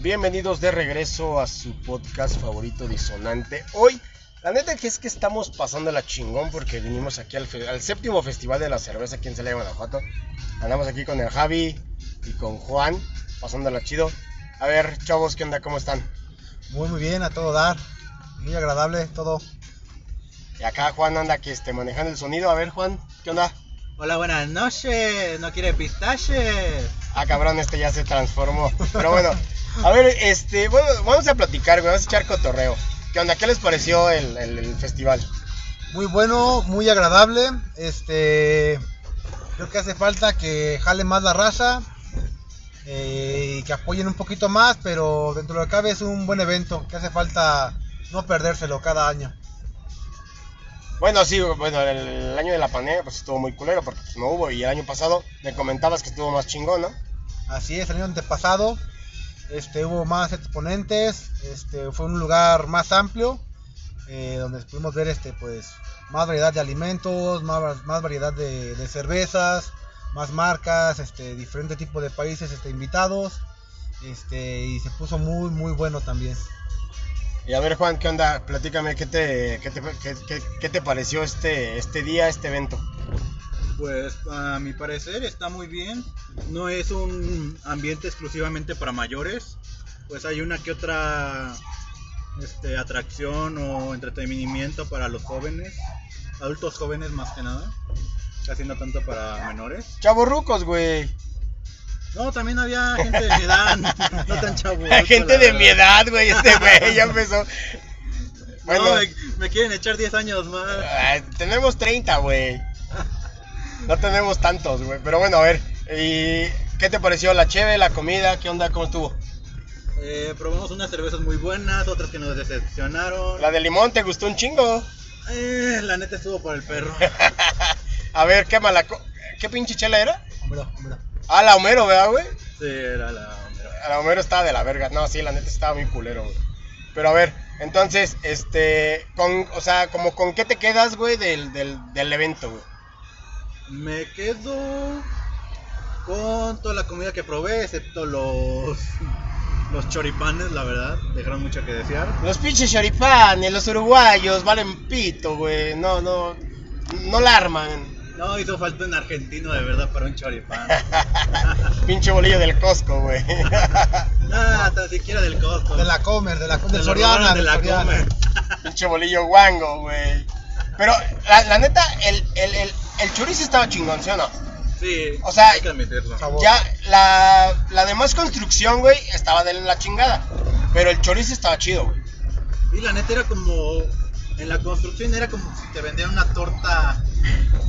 Bienvenidos de regreso a su podcast favorito disonante. Hoy, la neta que es que estamos pasando la chingón porque vinimos aquí al, séptimo festival de la cerveza aquí en Celaya, Guanajuato. Andamos aquí con el Javi y con Juan, pasándola chido. A ver, chavos, ¿qué onda? ¿Cómo están? Muy muy bien, a todo dar. Muy agradable todo. Y acá Juan anda que este, manejando el sonido. A ver, Juan, ¿qué onda? Hola, buenas noches. ¿No quiere pistaches? Ah, cabrón, este ya se transformó. Pero bueno, a ver, este, bueno, vamos a platicar, güey, vamos a echar cotorreo. ¿Qué onda? ¿Qué les pareció el, el- el festival? Muy bueno, muy agradable. Este creo que hace falta que jale más la raza eh, y que apoyen un poquito más, pero dentro de lo que cabe es un buen evento, que hace falta no perdérselo cada año. Bueno, sí, bueno, el, el año de la pandemia pues estuvo muy culero porque pues, no hubo y el año pasado me comentabas que estuvo más chingón, ¿no? Así es, el año antepasado este, hubo más exponentes, este, fue un lugar más amplio, eh, donde pudimos ver este, pues, más variedad de alimentos, más, variedad de, cervezas, más marcas, este, diferente tipo de países este, invitados, este, y se puso muy, muy bueno también. Y a ver, Juan, ¿qué onda? Platícame, ¿qué te, qué te pareció este, este día, este evento? Pues a mi parecer está muy bien. No es un ambiente exclusivamente para mayores. Pues hay una que otra este, atracción o entretenimiento para los jóvenes. Adultos jóvenes más que nada. Casi no tanto para menores. Chavorrucos, güey. No, también había gente de mi edad. No tan chavos. Gente de mi edad, güey, este güey ya empezó. Bueno, No, me, me quieren echar 10 años más. ah, tenemos 30, güey. No tenemos tantos, güey. Pero bueno, a ver, ¿y qué te pareció la cheve, la comida? ¿Qué onda? ¿Cómo estuvo? Eh, probamos unas cervezas muy buenas, otras que nos decepcionaron. La de limón, ¿te gustó un chingo? Eh, la neta estuvo por el perro. A ver, ¿qué mala? ¿Qué pinche chela era? Hombre, hombre. Ah, la Homero, ¿verdad, güey? Sí, era la. La Homero estaba de la verga. No, sí, la neta estaba muy culero, güey. Pero a ver, entonces, este, con, o sea, como con qué te quedas, güey, del, del, del evento, güey. Me quedo con toda la comida que probé, excepto los. Los choripanes, la verdad, dejaron mucho que desear. Los pinches choripanes, los uruguayos, valen pito, güey. No, no, no la arman. No, hizo falta un argentino de verdad para un choripán. Pinche bolillo del Costco, güey. Nada, tan siquiera del costo. De la Comer, de la Se de Soriana, de del la Soriana. Comer. Pinche bolillo guango, güey. Pero, la, la neta, el, el, el, el chorizo estaba chingón, ¿sí o no? Sí, O sea, hay que admitirlo. Sabor. Ya, la, la demás construcción, güey, estaba de la chingada. Pero el chorizo estaba chido, güey. Y la neta era como. En la construcción era como si te vendieran una torta.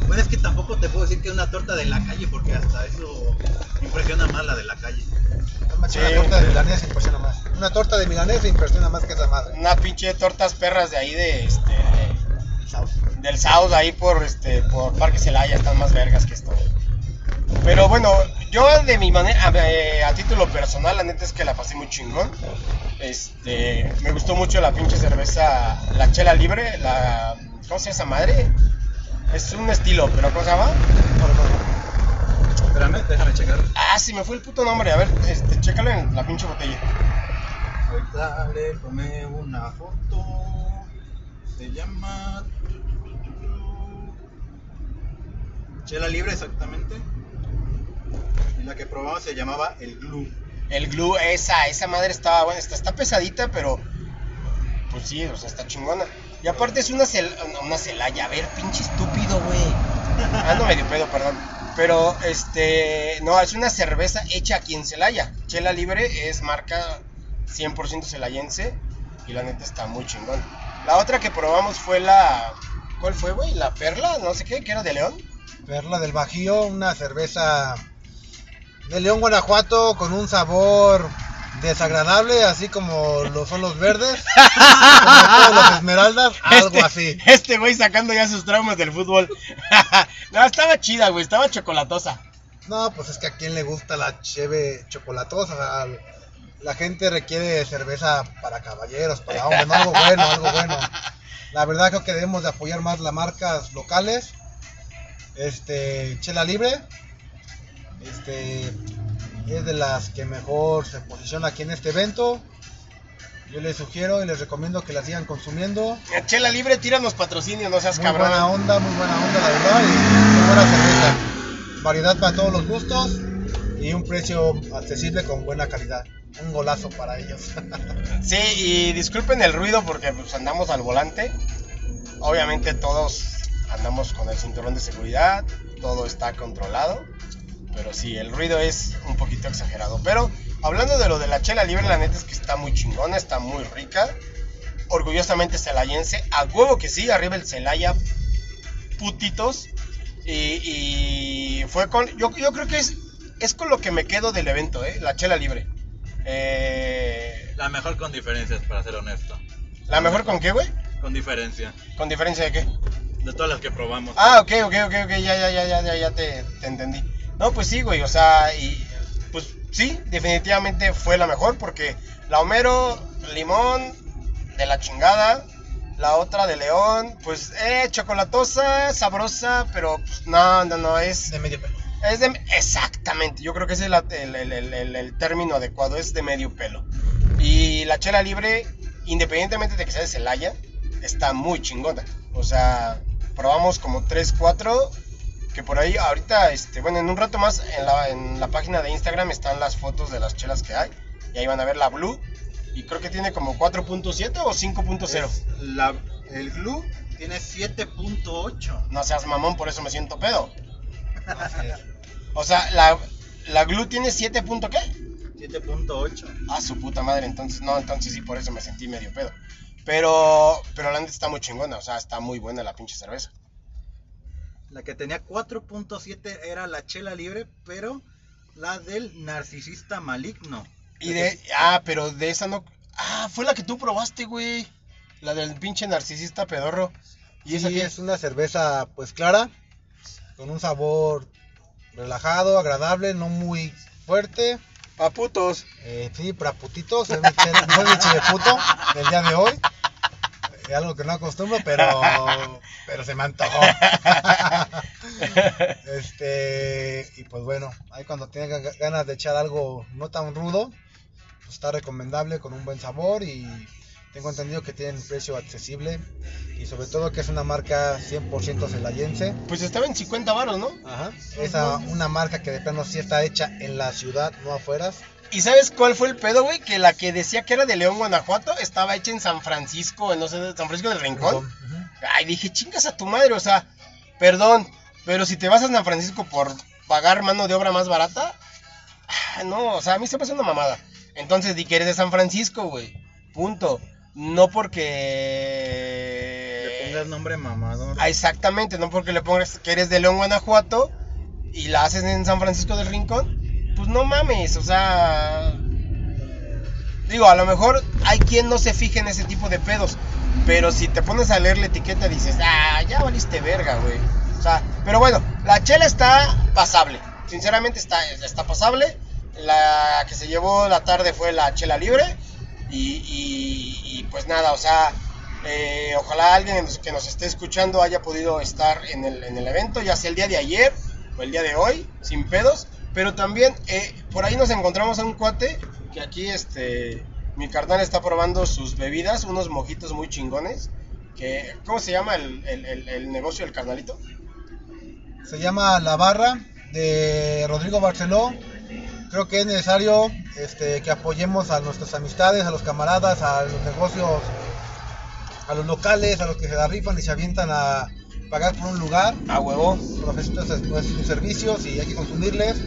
Bueno, es que tampoco te puedo decir que es una torta de la calle, porque hasta eso impresiona más la de la calle. Una torta de milanesa impresiona más. Una torta de milanesa impresiona más que esa madre. Una pinche tortas perras de ahí de este. Del South, ahí por este. por Parque Celaya, están más vergas que esto. Pero bueno, yo de mi manera, a, eh, a título personal, la neta es que la pasé muy chingón. Este, me gustó mucho la pinche cerveza, la chela libre, la, ¿cómo se llama esa madre? Es un estilo, pero ¿cómo se llama? Espérame, déjame checar. Ah, sí, me fue el puto nombre. A ver, este, chécalo en la pinche botella. Ahorita le tomé una foto. Se llama. Chela libre, exactamente. Y la que probaba se llamaba el Glue. El glue, esa, esa madre estaba buena. Está, está pesadita, pero. Pues sí, o sea, está chingona. Y aparte es una, cel, una celaya. A ver, pinche estúpido, güey. Ando medio pedo, perdón. Pero, este. No, es una cerveza hecha aquí en Celaya. Chela Libre es marca 100% celayense. Y la neta está muy chingón. La otra que probamos fue la. ¿Cuál fue, güey? La perla, no sé qué, que era de León. Perla del Bajío, una cerveza de León, Guanajuato, con un sabor desagradable, así como lo son los verdes, como los esmeraldas, algo Este- así. Este güey sacando ya sus traumas del fútbol. no, estaba chida, güey, estaba chocolatosa. No, pues es que a quien le gusta la cheve chocolatosa, la gente requiere cerveza para caballeros, para hombres, no, algo bueno, algo bueno. La verdad creo que debemos de apoyar más las marcas locales. Este, Chela Libre. Este, es de las que mejor se posiciona aquí en este evento. Yo les sugiero y les recomiendo que la sigan consumiendo. Chela libre, tíranos patrocinio, no seas Muy cabrón. buena onda, muy buena onda, la verdad. Y muy buena cerveza. Variedad para todos los gustos y un precio accesible con buena calidad. Un golazo para ellos. Sí, y disculpen el ruido porque pues, andamos al volante. Obviamente todos andamos con el cinturón de seguridad, todo está controlado. Pero sí, el ruido es un poquito exagerado. Pero hablando de lo de la chela libre, la neta es que está muy chingona, está muy rica. Orgullosamente celayense. A huevo que sí, arriba el Celaya. Putitos. Y, y fue con. Yo, yo creo que es, es con lo que me quedo del evento, ¿eh? La chela libre. Eh, La mejor con diferencias, para ser honesto. ¿La mejor con qué, güey? Con diferencia. ¿Con diferencia de qué? De todas las que probamos. Ah, ok, ok, ok, ok, ya, ya, ya, ya, ya, ya te, te entendí. No, pues sí, güey, o sea, y pues sí, definitivamente fue la mejor porque la Homero, limón, de la chingada, la otra de León, pues, eh, chocolatosa, sabrosa, pero pues no, no, no, es, De medio pelo. es de, exactamente, yo creo que ese es la- el, el- el- el- el término adecuado, es de medio pelo. Y la chela libre, independientemente de que sea de Celaya, está muy chingona. O sea, probamos como 3, 4, que por ahí ahorita, este, bueno, en un rato más en la, en la página de Instagram están las fotos de las chelas que hay. Y ahí van a ver la Blue. Y creo que tiene como 4.7 o 5.0. Es la- el glue tiene 7.8. No seas mamón, por eso me siento pedo. O sea, la, la Glue tiene 7. punto ¿qué? 7.8. Ah, su puta madre, entonces no, entonces sí, por eso me sentí medio pedo. Pero, pero la neta está muy chingona, o sea, está muy buena la pinche cerveza. La que tenía 4.7 era la chela libre, pero la del narcisista maligno. Y de, ah, pero de esa no, ah, fue la que tú probaste, güey. La del pinche narcisista pedorro. ¿Y esa es una cerveza pues clara, con un sabor relajado, agradable, no muy fuerte. Pa' putos. Eh, sí, para putitos, es mi es mi chileputo del día de hoy. Eh, algo que no acostumbro, pero, pero se me antojó. este, y pues bueno, ahí cuando tengan ga- ganas de echar algo no tan rudo, pues está recomendable con un buen sabor y tengo entendido que tienen precio accesible y sobre todo que es una marca 100% celayense. Pues estaba en 50 varos, ¿no? Ajá. Esa, una marca que de plano sí está hecha en la ciudad, no afueras. ¿Y sabes cuál fue el pedo, güey? Que la que decía que era de León, Guanajuato, estaba hecha en San Francisco, en no sé, San Francisco del Rincón. Ay, dije, chingas a tu madre, o sea, perdón, pero si te vas a San Francisco por pagar mano de obra más barata, ah, no, o sea, a mí se me hace una mamada. Entonces di que eres de San Francisco, güey. Punto. No Le porque... pongas nombre mamador. Ah, exactamente, no porque le pongas que eres de León, Guanajuato y la haces en San Francisco del Rincón. No mames, o sea... Digo, a lo mejor hay quien no se fije en ese tipo de pedos. Pero si te pones a leer la etiqueta dices, ah, ya valiste verga, güey. O sea, pero bueno, la chela está pasable. Sinceramente está, está pasable. La que se llevó la tarde fue la chela libre. Y, pues nada, o sea, eh, ojalá alguien que nos esté escuchando haya podido estar en el, en el evento, ya sea el día de ayer o el día de hoy, sin pedos. Pero también eh, por ahí nos encontramos a un cuate que aquí este mi carnal está probando sus bebidas, unos mojitos muy chingones. Que, ¿Cómo se llama el, el- el- negocio del carnalito? Se llama La Barra de Rodrigo Barceló. Creo que es necesario este, que apoyemos a nuestras amistades, a los camaradas, a los negocios, a los locales, a los que se la rifan y se avientan a pagar por un lugar. A huevo. Profesitas sus servicios y hay que consumirles.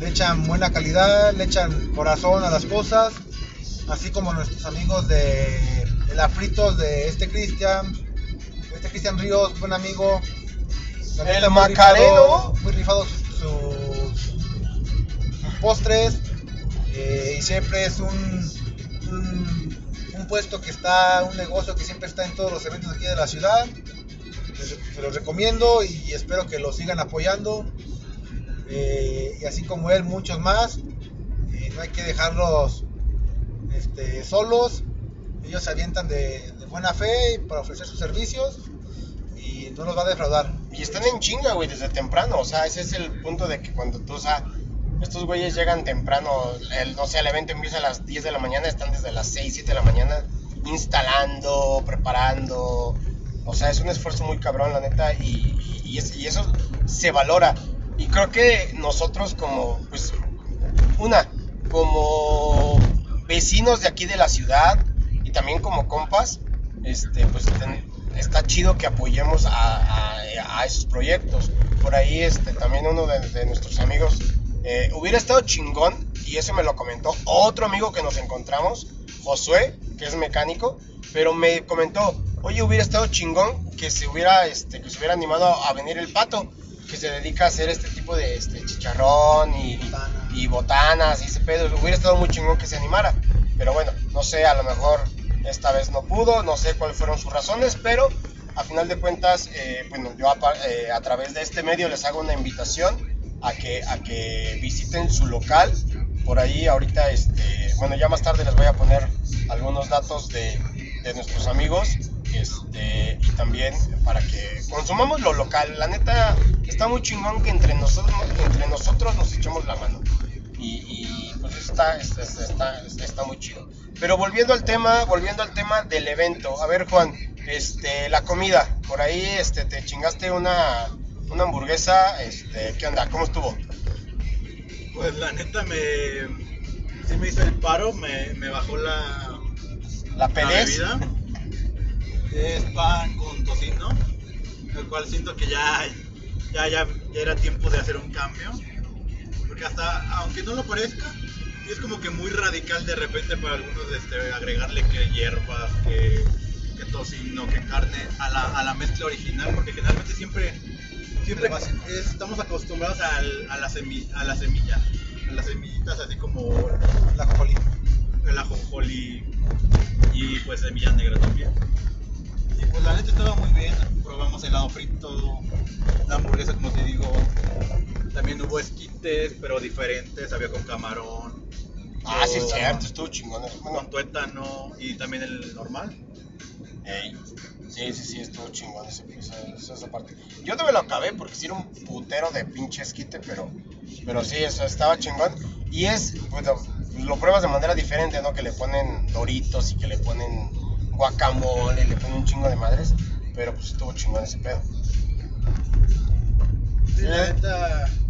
Le echan buena calidad, le echan corazón a las cosas, así como nuestros amigos de el Afritos de este Cristian, este Cristian Ríos, buen amigo. La El muy Macareno. rifado- Muy rifados sus, sus- sus postres eh, y siempre es un, un, un puesto que está, un negocio que siempre está en todos los eventos aquí de la ciudad. Se los recomiendo y espero que lo sigan apoyando. Eh, y así como él, muchos más. Eh, no hay que dejarlos este, solos. Ellos se avientan de, de buena fe para ofrecer sus servicios y no los va a defraudar. Y están en chinga, güey, desde temprano. O sea, ese es el punto de que cuando tú, o sea, estos güeyes llegan temprano, el, no sé, el evento empieza a las 10 de la mañana, están desde las 6, 7 de la mañana instalando, preparando. O sea, es un esfuerzo muy cabrón, la neta, y, y, es- y eso se valora. Y creo que nosotros como, pues, una, como vecinos de aquí de la ciudad y también como compas, este, pues está chido que apoyemos a, esos proyectos. Por ahí, este, también uno de, de nuestros amigos, eh, hubiera estado chingón, y eso me lo comentó otro amigo que nos encontramos, Josué, que es mecánico, pero me comentó, oye, hubiera estado chingón que se hubiera, este, que se hubiera animado a venir el pato, que se dedica a hacer este tipo de este, chicharrón y, Botana. y botanas y ese pedo. Hubiera estado muy chingón que se animara. Pero bueno, no sé, a lo mejor esta vez no pudo, no sé cuáles fueron sus razones, pero a final de cuentas, eh, bueno, yo eh, a través de este medio les hago una invitación a que, a que visiten su local. Por ahí ahorita, este, bueno, ya más tarde les voy a poner algunos datos de, de nuestros amigos este, y también para que consumamos lo local. La neta, está muy chingón que entre nosotros, entre nosotros nos echemos la mano. Y, y, pues está, está, está, está- muy chido. Pero volviendo al tema, volviendo al tema del evento. A ver, Juan, este, la comida. Por ahí este, te chingaste una, una hamburguesa. Este, ¿Qué onda? ¿Cómo estuvo? Pues la neta me. Sí me hizo el paro, me, me bajó la, ¿La la bebida. Es pan con tocino, el cual siento que ya, ya, ya, ya era tiempo de hacer un cambio. Porque hasta, aunque no lo parezca, es como que muy radical de repente para algunos este, agregarle que hierbas, que, que tocino, que carne a la, a la mezcla original, porque generalmente siempre, siempre Es estamos acostumbrados al- a, la semi- a la semilla, a las semillitas así como La el ajonjolí y pues semilla negra también. Y pues la neta estaba muy bien, probamos helado frito, la hamburguesa como te digo, también hubo esquites pero diferentes, había con camarón. Ah, sí, es cierto, estuvo chingón. Con tuétano y también el normal. ey, sí, sí, sí, estuvo chingón ese, esa, esa- esa parte. Yo no me lo acabé porque sí era un putero de pinche esquite, pero, pero sí, eso estaba chingón. Y es, bueno, lo pruebas de manera diferente, ¿no? Que le ponen doritos y que le ponen guacamole, le ponen un chingo de madres. Pero pues estuvo chingón ese pedo.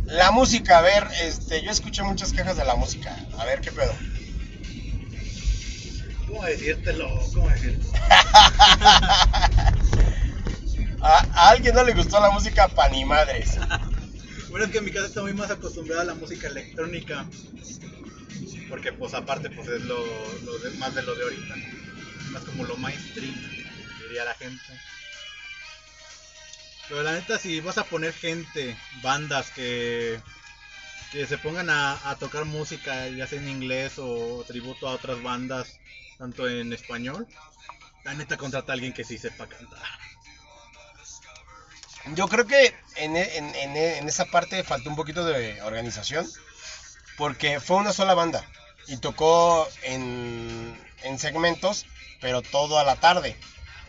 La música, a ver, este, yo escuché muchas quejas de la música. A ver qué pedo. ¿cómo decírtelo? ¿Cómo decirte? A, a alguien no le gustó la música pa' ni madres. Bueno, es que en mi casa está muy más acostumbrada a la música electrónica. Porque pues aparte pues es lo, lo de- más de lo de ahorita. Más como lo mainstream, diría la gente. Pero la neta si vas a poner gente, bandas que, que se pongan a, tocar música, ya sea en inglés o tributo a otras bandas, tanto en español, la neta contrata a alguien que sí sepa cantar. Yo creo que en, e- en- en- en esa parte faltó un poquito de organización. Porque fue una sola banda. Y tocó en segmentos, pero todo a la tarde.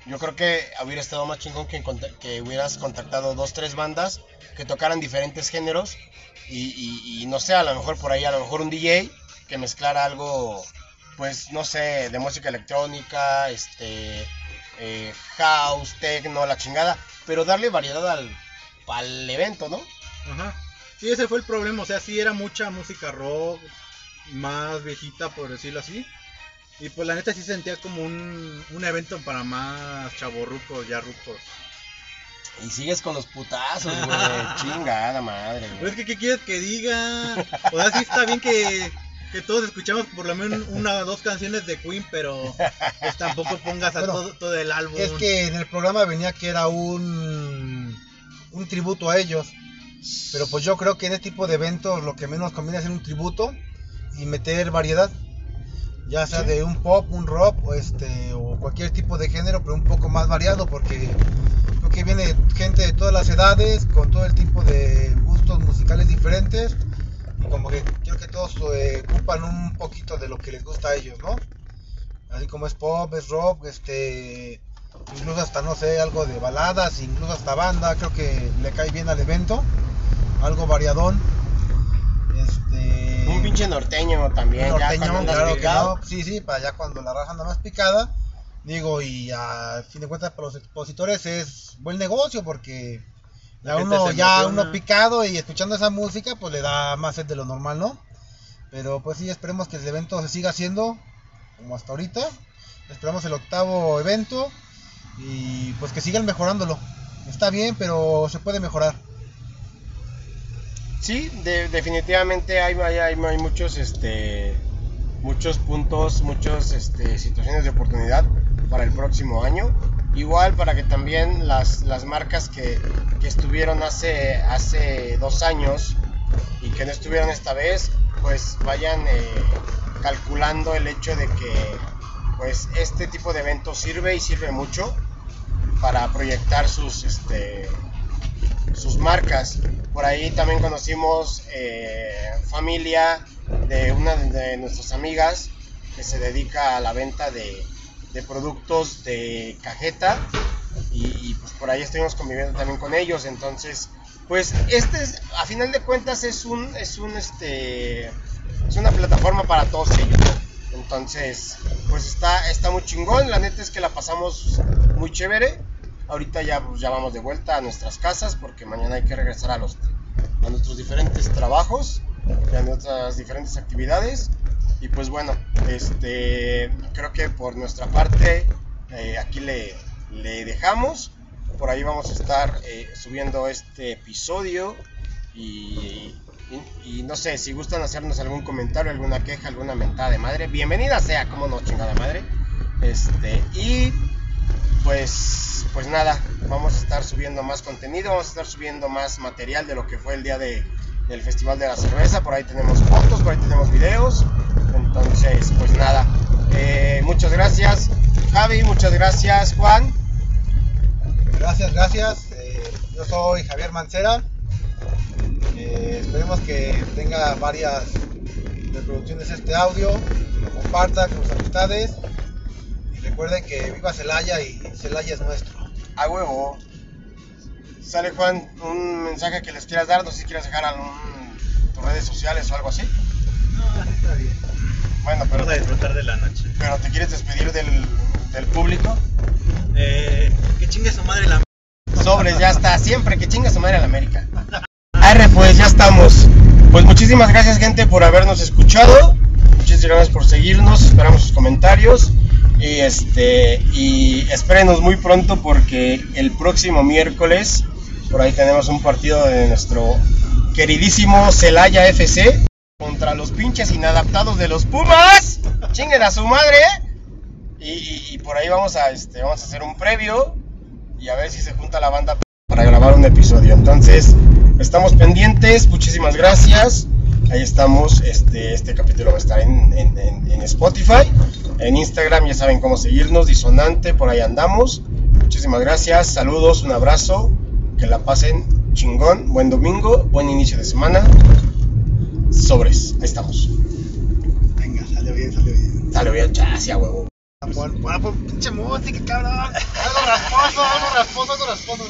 Yo creo que hubiera estado más chingón que, que hubieras contactado dos, tres bandas que tocaran diferentes géneros. Y, y- y no sé, a lo mejor por ahí, a lo mejor un DJ que mezclara algo, pues no sé, de música electrónica, este, eh, house, techno, la chingada. Pero darle variedad al, al evento, ¿no? Ajá. Sí, ese fue el problema. O sea, sí era mucha música rock, más viejita, por decirlo así. Y pues la neta sí sentía como un, un evento para más chavorrucos, ya rucos. Y sigues con los putazos, güey. Chingada madre, Pero es que, ¿qué quieres que diga? O sea, sí está bien que, que todos escuchamos por lo menos una o dos canciones de Queen, pero pues tampoco pongas a Bueno, todo, todo el álbum. Es que en el programa venía que era un, un tributo a ellos. Pero pues yo creo que en este tipo de eventos lo que menos conviene es hacer un tributo y meter variedad. Ya sea de un pop, un rock o, este, o cualquier tipo de género, pero un poco más variado porque creo que viene gente de todas las edades, con todo el tipo de gustos musicales diferentes. Y como que creo que todos eh, ocupan un poquito de lo que les gusta a ellos, ¿no? Así como es pop, es rock, este incluso hasta no sé, algo de baladas, incluso hasta banda, creo que le cae bien al evento, algo variadón. Este, pinche norteño también. ya cuando claro que picado. no. Sí, sí, para allá cuando la raza anda más picada. Digo, y a fin de cuentas para los expositores es buen negocio porque La ya gente uno, ya uno picado y escuchando esa música, pues le da más sed de lo normal, ¿no? Pero pues sí, esperemos que el evento se siga haciendo como hasta ahorita. Esperamos el octavo evento y pues que sigan mejorándolo. Está bien, pero se puede mejorar. Sí, de- definitivamente hay, muchos, este, muchos puntos, muchas este, situaciones de oportunidad para el próximo año. Igual para que también las, marcas que, estuvieron hace, dos años y que no estuvieron esta vez, pues vayan eh, calculando el hecho de que pues este tipo de eventos sirve y sirve mucho para proyectar sus este sus marcas por ahí también conocimos eh, familia de una de nuestras amigas que se dedica a la venta de, de productos de cajeta y, pues por ahí estuvimos conviviendo también con ellos. Entonces pues este es, a final de cuentas es un es un este es una plataforma para todos ellos. Entonces pues está está muy chingón. La neta es que la pasamos muy chévere ahorita ya pues, ya vamos de vuelta a nuestras casas porque mañana hay que regresar a los a nuestros diferentes trabajos y a nuestras diferentes actividades. Y pues bueno este creo que por nuestra parte eh, aquí le, dejamos. Por ahí vamos a estar eh, subiendo este episodio y, y, y no sé si gustan hacernos algún comentario alguna queja alguna mentada de madre bienvenida sea como no chingada madre. Este y pues pues nada vamos a estar subiendo más contenido vamos a estar subiendo más material de lo que fue el día de, del festival de la cerveza por ahí tenemos fotos por ahí tenemos videos entonces pues nada eh, muchas gracias Javi muchas gracias Juan Gracias, gracias. Eh, yo soy Javier Mancera. Eh, esperemos que tenga varias reproducciones este audio, que lo comparta con sus amistades. Recuerden que viva Celaya y Celaya es nuestro. a huevo sale Juan un mensaje que les quieras dar no sé si quieres dejar algún tus redes sociales o algo así No, está bien. bueno pero Vamos a disfrutar de la noche. pero te quieres despedir del, del público Eh, que chingue su madre la Sobres, ya está. Siempre que chinga su madre la América. Arre, pues ya estamos. Pues muchísimas gracias, gente, por habernos escuchado. Muchísimas gracias por seguirnos. Esperamos sus comentarios. Y este y espérenos muy pronto porque el próximo miércoles por ahí tenemos un partido de nuestro queridísimo Celaya FC contra los pinches inadaptados de los Pumas. Chinguen a su madre. Y, por ahí vamos a este vamos a hacer un previo y a ver si se junta la banda para grabar un episodio. Entonces, estamos pendientes, muchísimas gracias. Ahí estamos, este, este capítulo va a estar en- en Spotify, en Instagram ya saben cómo seguirnos, disonante, por ahí andamos. Muchísimas gracias, saludos, un abrazo, que la pasen chingón, buen domingo, buen inicio de semana. Sobres, ahí estamos. Venga, salió bien, salió bien. Sale bien, chasia, huevo. Pon, pon, pon pinche música, cabrón. Algo rasposo, algo rasposo, algo rasposo.